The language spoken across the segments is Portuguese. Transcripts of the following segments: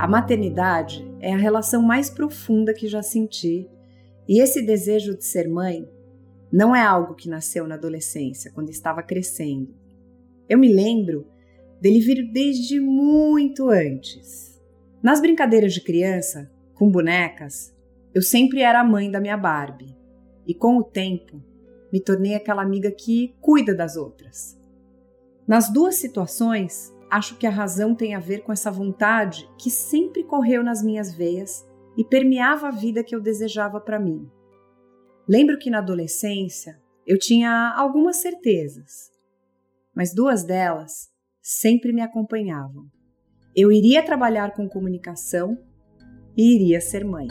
A maternidade é a relação mais profunda que já senti, e esse desejo de ser mãe não é algo que nasceu na adolescência, quando estava crescendo. Eu me lembro dele vir desde muito antes. Nas brincadeiras de criança, com bonecas, eu sempre era a mãe da minha Barbie, e com o tempo me tornei aquela amiga que cuida das outras. Nas duas situações, acho que a razão tem a ver com essa vontade que sempre correu nas minhas veias e permeava a vida que eu desejava para mim. Lembro que na adolescência eu tinha algumas certezas, mas duas delas sempre me acompanhavam. Eu iria trabalhar com comunicação e iria ser mãe.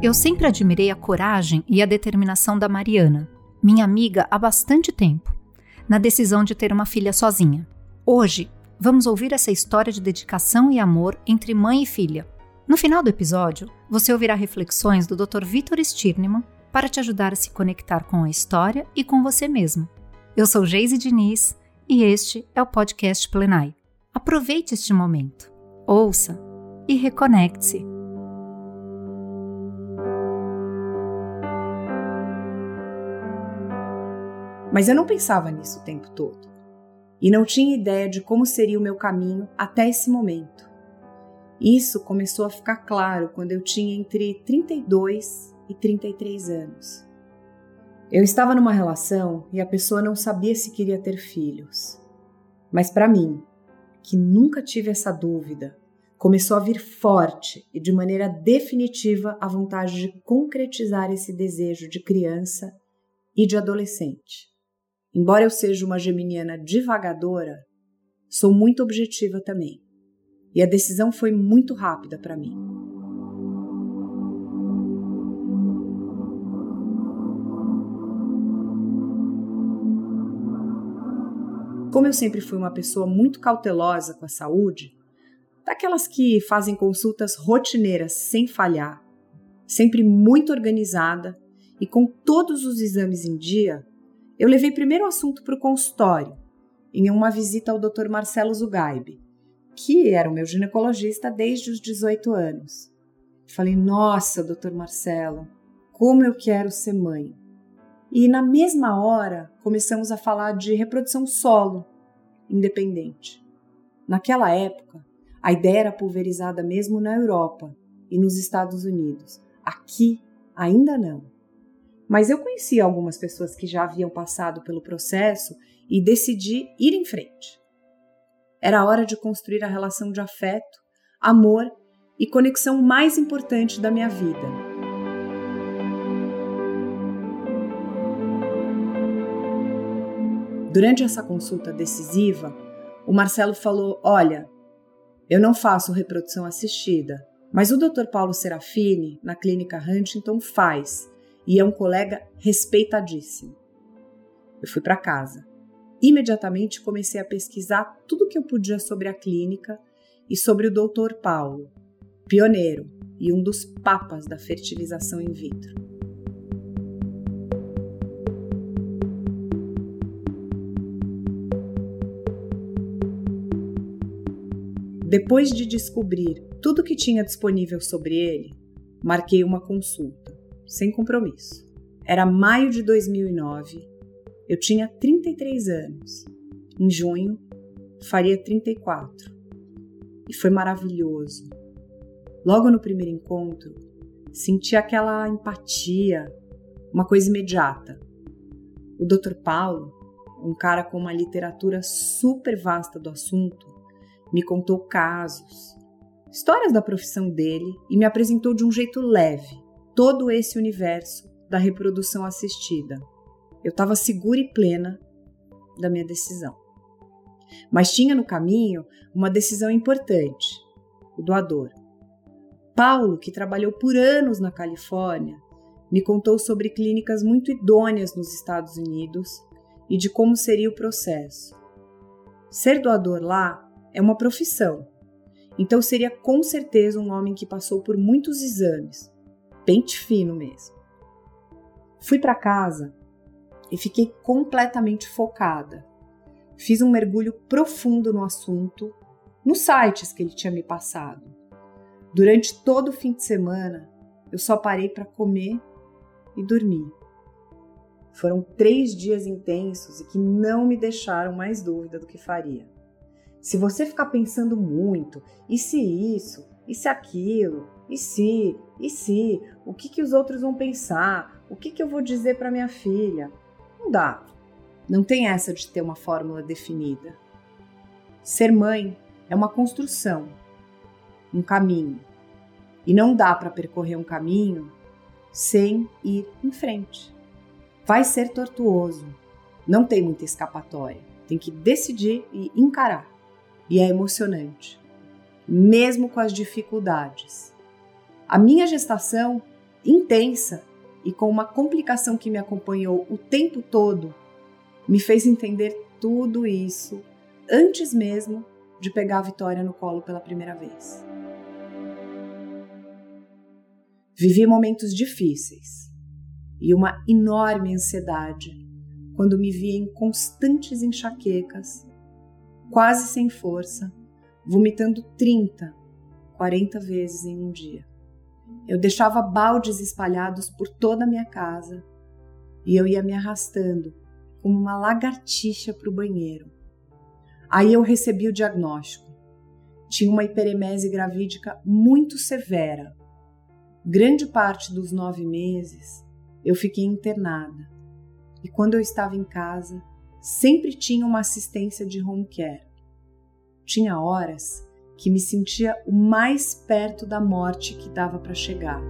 Eu sempre admirei a coragem e a determinação da Mariana, minha amiga há bastante tempo, na decisão de ter uma filha sozinha. Hoje, vamos ouvir essa história de dedicação e amor entre mãe e filha. No final do episódio, você ouvirá reflexões do Dr. Vitor Stirnemann para te ajudar a se conectar com a história e com você mesmo. Eu sou Geise Diniz e este é o podcast Plenai. Aproveite este momento, ouça e reconecte-se. Mas eu não pensava nisso o tempo todo. E não tinha ideia de como seria o meu caminho até esse momento. Isso começou a ficar claro quando eu tinha entre 32 e 33 anos. Eu estava numa relação e a pessoa não sabia se queria ter filhos. Mas para mim, que nunca tive essa dúvida, começou a vir forte e de maneira definitiva a vontade de concretizar esse desejo de criança e de adolescente. Embora eu seja uma geminiana divagadora, sou muito objetiva também. E a decisão foi muito rápida para mim. Como eu sempre fui uma pessoa muito cautelosa com a saúde, daquelas que fazem consultas rotineiras sem falhar, sempre muito organizada e com todos os exames em dia, eu levei primeiro o assunto para o consultório, em uma visita ao Dr. Marcelo Zugaib, que era o meu ginecologista desde os 18 anos. Falei: Nossa, Dr. Marcelo, como eu quero ser mãe. E na mesma hora começamos a falar de reprodução solo, independente. Naquela época, a ideia era pulverizada mesmo na Europa e nos Estados Unidos. Aqui, ainda não. Mas eu conhecia algumas pessoas que já haviam passado pelo processo e decidi ir em frente. Era hora de construir a relação de afeto, amor e conexão mais importante da minha vida. Durante essa consulta decisiva, o Marcelo falou: Olha, eu não faço reprodução assistida, mas o Dr. Paulo Serafini, na clínica Huntington, faz e é um colega respeitadíssimo. Eu fui para casa. Imediatamente comecei a pesquisar tudo o que eu podia sobre a clínica e sobre o Dr. Paulo, pioneiro e um dos papas da fertilização in vitro. Depois de descobrir tudo o que tinha disponível sobre ele, marquei uma consulta sem compromisso. Era maio de 2009, eu tinha 33 anos. Em junho, faria 34. E foi maravilhoso. Logo no primeiro encontro, senti aquela empatia, uma coisa imediata. O Dr. Paulo, um cara com uma literatura super vasta do assunto, me contou casos, histórias da profissão dele e me apresentou de um jeito leve, todo esse universo da reprodução assistida. Eu estava segura e plena da minha decisão. Mas tinha no caminho uma decisão importante: o doador. Paulo, que trabalhou por anos na Califórnia, me contou sobre clínicas muito idôneas nos Estados Unidos e de como seria o processo. Ser doador lá é uma profissão, então seria com certeza um homem que passou por muitos exames, pente fino mesmo. Fui para casa e fiquei completamente focada. Fiz um mergulho profundo no assunto, nos sites que ele tinha me passado. Durante todo o fim de semana, eu só parei para comer e dormir. Foram três dias intensos e que não me deixaram mais dúvida do que faria. Se você ficar pensando muito, e se isso, e se aquilo, e se, e se, o que, que os outros vão pensar, o que, que eu vou dizer para minha filha, não dá. Não tem essa de ter uma fórmula definida. Ser mãe é uma construção, um caminho. E não dá para percorrer um caminho sem ir em frente. Vai ser tortuoso, não tem muita escapatória. Tem que decidir e encarar. E é emocionante, mesmo com as dificuldades. A minha gestação, intensa e com uma complicação que me acompanhou o tempo todo, me fez entender tudo isso antes mesmo de pegar a Vitória no colo pela primeira vez. Vivi momentos difíceis e uma enorme ansiedade quando me via em constantes enxaquecas, quase sem força, vomitando 30, 40 vezes em um dia. Eu deixava baldes espalhados por toda a minha casa e eu ia me arrastando como uma lagartixa para o banheiro. Aí eu recebi o diagnóstico. Tinha uma hiperemese gravídica muito severa. Grande parte dos nove meses eu fiquei internada. E quando eu estava em casa, sempre tinha uma assistência de home care. Tinha horas que me sentia o mais perto da morte que dava para chegar.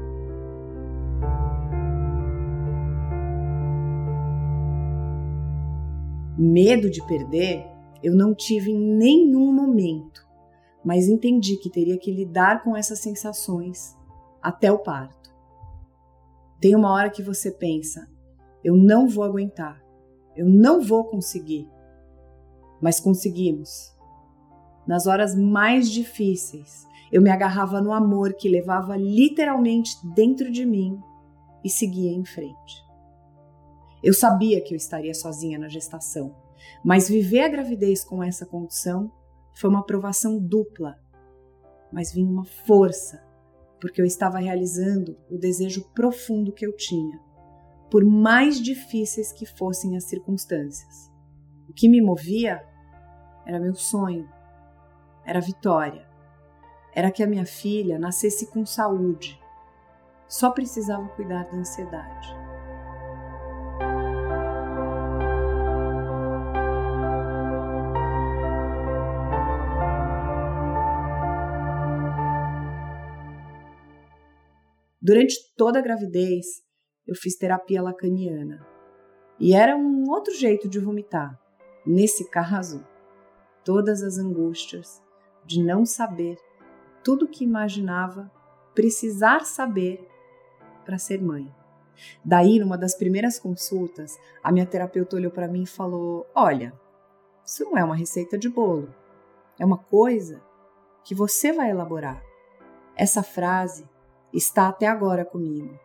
Medo de perder eu não tive em nenhum momento, mas entendi que teria que lidar com essas sensações até o parto. Tem uma hora que você pensa: eu não vou aguentar, eu não vou conseguir. Mas conseguimos. Nas horas mais difíceis, eu me agarrava no amor que levava literalmente dentro de mim e seguia em frente. Eu sabia que eu estaria sozinha na gestação, mas viver a gravidez com essa condição foi uma provação dupla. Mas vinha uma força, porque eu estava realizando o desejo profundo que eu tinha, por mais difíceis que fossem as circunstâncias. O que me movia era meu sonho, era vitória, era que a minha filha nascesse com saúde. Só precisava cuidar da ansiedade. Durante toda a gravidez, eu fiz terapia lacaniana. E era um outro jeito de vomitar. Nesse caso, todas as angústias de não saber tudo o que imaginava precisar saber para ser mãe. Daí, numa das primeiras consultas, a minha terapeuta olhou para mim e falou: Olha, isso não é uma receita de bolo, é uma coisa que você vai elaborar. Essa frase está até agora comigo.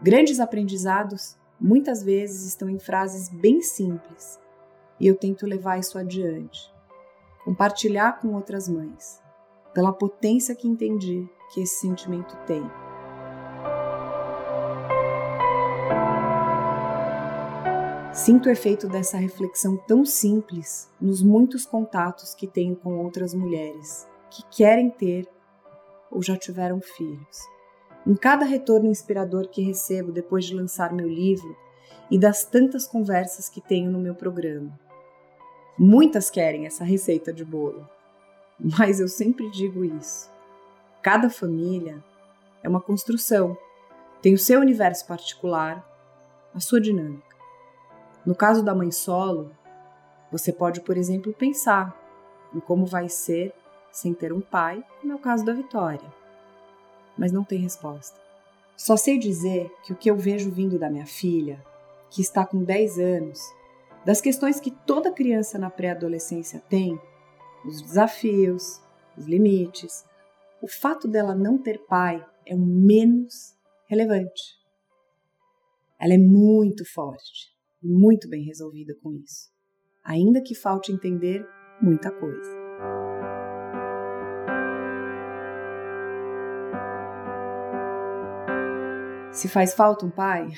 Grandes aprendizados muitas vezes estão em frases bem simples e eu tento levar isso adiante, compartilhar com outras mães, pela potência que entendi que esse sentimento tem. Sinto o efeito dessa reflexão tão simples nos muitos contatos que tenho com outras mulheres que querem ter ou já tiveram filhos. Em cada retorno inspirador que recebo depois de lançar meu livro e das tantas conversas que tenho no meu programa. Muitas querem essa receita de bolo, mas eu sempre digo isso. Cada família é uma construção, tem o seu universo particular, a sua dinâmica. No caso da mãe solo, você pode, por exemplo, pensar em como vai ser sem ter um pai, como é o caso da Vitória. Mas não tem resposta. Só sei dizer que o que eu vejo vindo da minha filha, que está com 10 anos, das questões que toda criança na pré-adolescência tem, os desafios, os limites, o fato dela não ter pai é o menos relevante. Ela é muito forte, e muito bem resolvida com isso, ainda que falte entender muita coisa. Se faz falta um pai?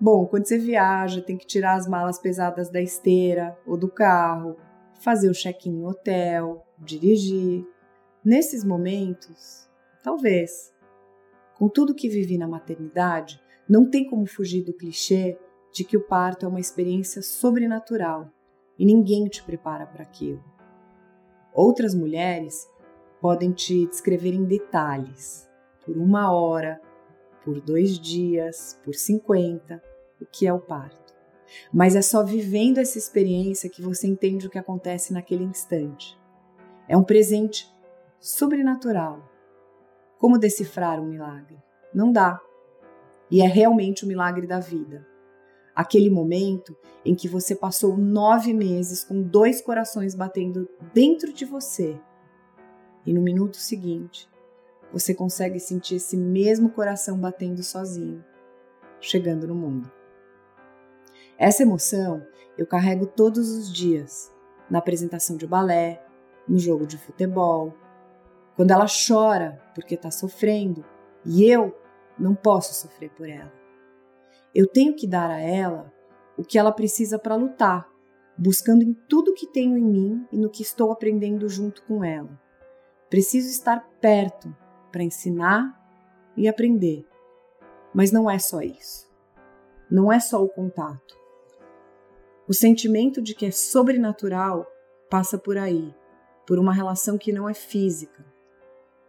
Bom, quando você viaja, tem que tirar as malas pesadas da esteira ou do carro, fazer o check-in no hotel, dirigir. Nesses momentos, talvez. Com tudo que vivi na maternidade, não tem como fugir do clichê de que o parto é uma experiência sobrenatural e ninguém te prepara para aquilo. Outras mulheres podem te descrever em detalhes, por uma hora, por dois dias, por 50, o que é o parto. Mas é só vivendo essa experiência que você entende o que acontece naquele instante. É um presente sobrenatural. Como decifrar um milagre? Não dá. E é realmente o milagre da vida. Aquele momento em que você passou nove meses com dois corações batendo dentro de você, e no minuto seguinte você consegue sentir esse mesmo coração batendo sozinho, chegando no mundo. Essa emoção eu carrego todos os dias, na apresentação de balé, no jogo de futebol, quando ela chora porque está sofrendo e eu não posso sofrer por ela. Eu tenho que dar a ela o que ela precisa para lutar, buscando em tudo que tenho em mim e no que estou aprendendo junto com ela. Preciso estar perto para ensinar e aprender. Mas não é só isso. Não é só o contato. O sentimento de que é sobrenatural passa por aí, por uma relação que não é física.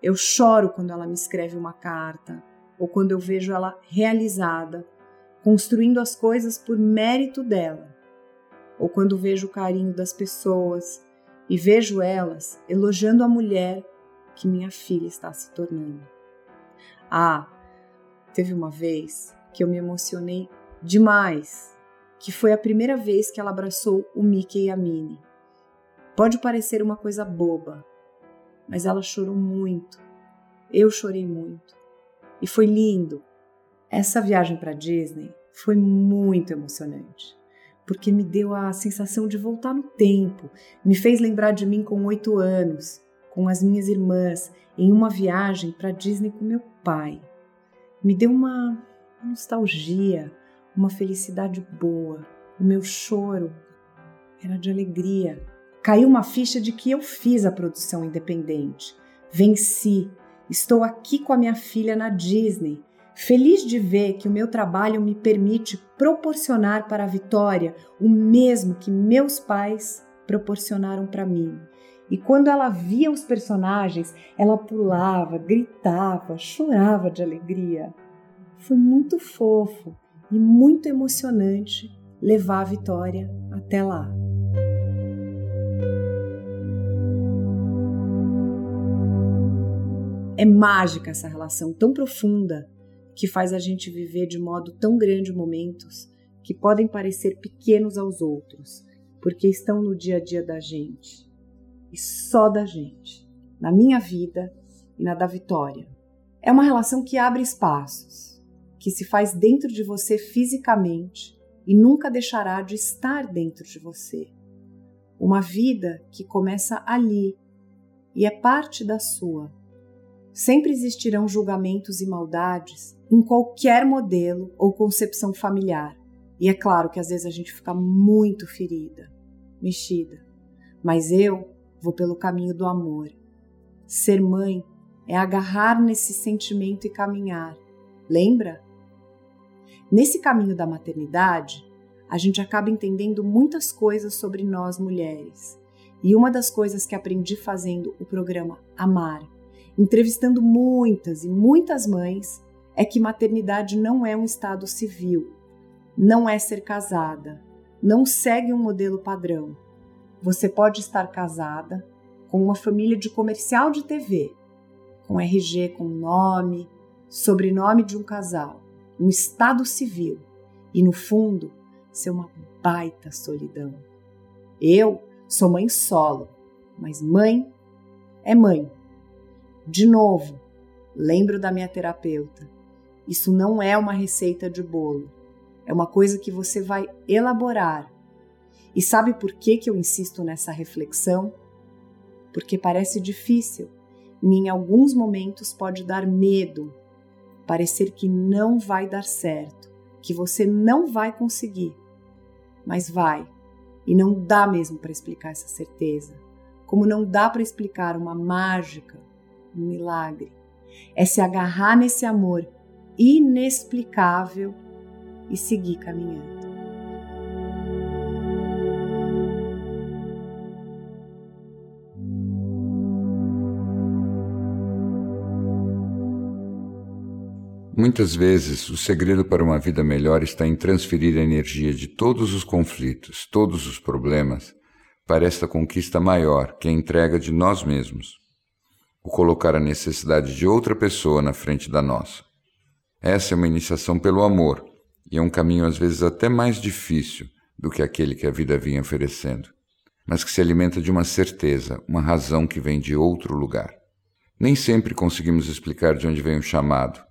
Eu choro quando ela me escreve uma carta ou quando eu vejo ela realizada, construindo as coisas por mérito dela, ou quando vejo o carinho das pessoas e vejo elas elogiando a mulher que minha filha está se tornando. Ah, teve uma vez que eu me emocionei demais, que foi a primeira vez que ela abraçou o Mickey e a Minnie. Pode parecer uma coisa boba, mas ela chorou muito. Eu chorei muito. E foi lindo. Essa viagem para Disney foi muito emocionante, porque me deu a sensação de voltar no tempo, me fez lembrar de mim com oito anos, com as minhas irmãs em uma viagem para Disney com meu pai. Me deu uma nostalgia, uma felicidade boa. O meu choro era de alegria. Caiu uma ficha de que eu fiz a produção independente. Venci. Estou aqui com a minha filha na Disney, feliz de ver que o meu trabalho me permite proporcionar para a Vitória o mesmo que meus pais proporcionaram para mim. E quando ela via os personagens, ela pulava, gritava, chorava de alegria. Foi muito fofo e muito emocionante levar a Vitória até lá. É mágica essa relação tão profunda que faz a gente viver de modo tão grande momentos que podem parecer pequenos aos outros, porque estão no dia a dia da gente e só da gente, na minha vida e na da Vitória. É uma relação que abre espaços, que se faz dentro de você fisicamente e nunca deixará de estar dentro de você. Uma vida que começa ali e é parte da sua. Sempre existirão julgamentos e maldades em qualquer modelo ou concepção familiar. E é claro que às vezes a gente fica muito ferida, mexida. Mas eu vou pelo caminho do amor. Ser mãe é agarrar nesse sentimento e caminhar. Lembra? Nesse caminho da maternidade, a gente acaba entendendo muitas coisas sobre nós mulheres. E uma das coisas que aprendi fazendo o programa Amar, entrevistando muitas e muitas mães, é que maternidade não é um estado civil, não é ser casada, não segue um modelo padrão você pode estar casada com uma família de comercial de TV, com RG com nome, sobrenome de um casal, um estado civil e, no fundo, ser uma baita solidão. Eu sou mãe solo, mas mãe é mãe. De novo, lembro da minha terapeuta. Isso não é uma receita de bolo. É uma coisa que você vai elaborar. E sabe por que, que eu insisto nessa reflexão? Porque parece difícil e em alguns momentos pode dar medo, parecer que não vai dar certo, que você não vai conseguir. Mas vai, e não dá mesmo para explicar essa certeza, como não dá para explicar uma mágica, um milagre. É se agarrar nesse amor inexplicável e seguir caminhando. Muitas vezes, o segredo para uma vida melhor está em transferir a energia de todos os conflitos, todos os problemas, para esta conquista maior, que é a entrega de nós mesmos. O colocar a necessidade de outra pessoa na frente da nossa. Essa é uma iniciação pelo amor, e é um caminho às vezes até mais difícil do que aquele que a vida vinha oferecendo, mas que se alimenta de uma certeza, uma razão que vem de outro lugar. Nem sempre conseguimos explicar de onde vem o chamado,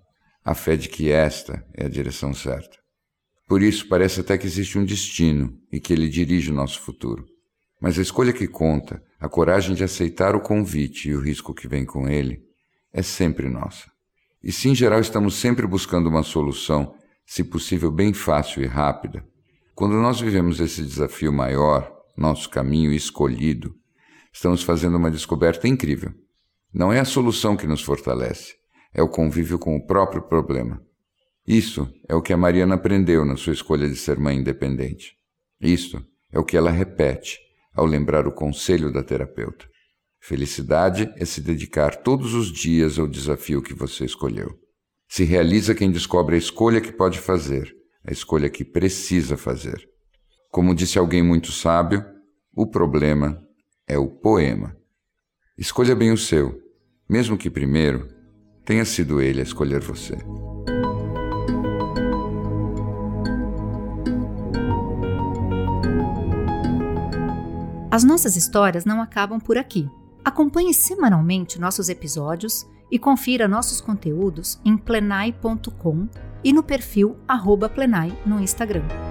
a fé de que esta é a direção certa. Por isso, parece até que existe um destino e que ele dirige o nosso futuro. Mas a escolha que conta, a coragem de aceitar o convite e o risco que vem com ele, é sempre nossa. E se em geral estamos sempre buscando uma solução, se possível bem fácil e rápida, quando nós vivemos esse desafio maior, nosso caminho escolhido, estamos fazendo uma descoberta incrível. Não é a solução que nos fortalece, é o convívio com o próprio problema. Isso é o que a Mariana aprendeu na sua escolha de ser mãe independente. Isso é o que ela repete ao lembrar o conselho da terapeuta. Felicidade é se dedicar todos os dias ao desafio que você escolheu. Se realiza quem descobre a escolha que pode fazer, a escolha que precisa fazer. Como disse alguém muito sábio, o problema é o poema. Escolha bem o seu, mesmo que primeiro tenha sido ele a escolher você. As nossas histórias não acabam por aqui. Acompanhe semanalmente nossos episódios e confira nossos conteúdos em plenai.com e no perfil Plenai no Instagram.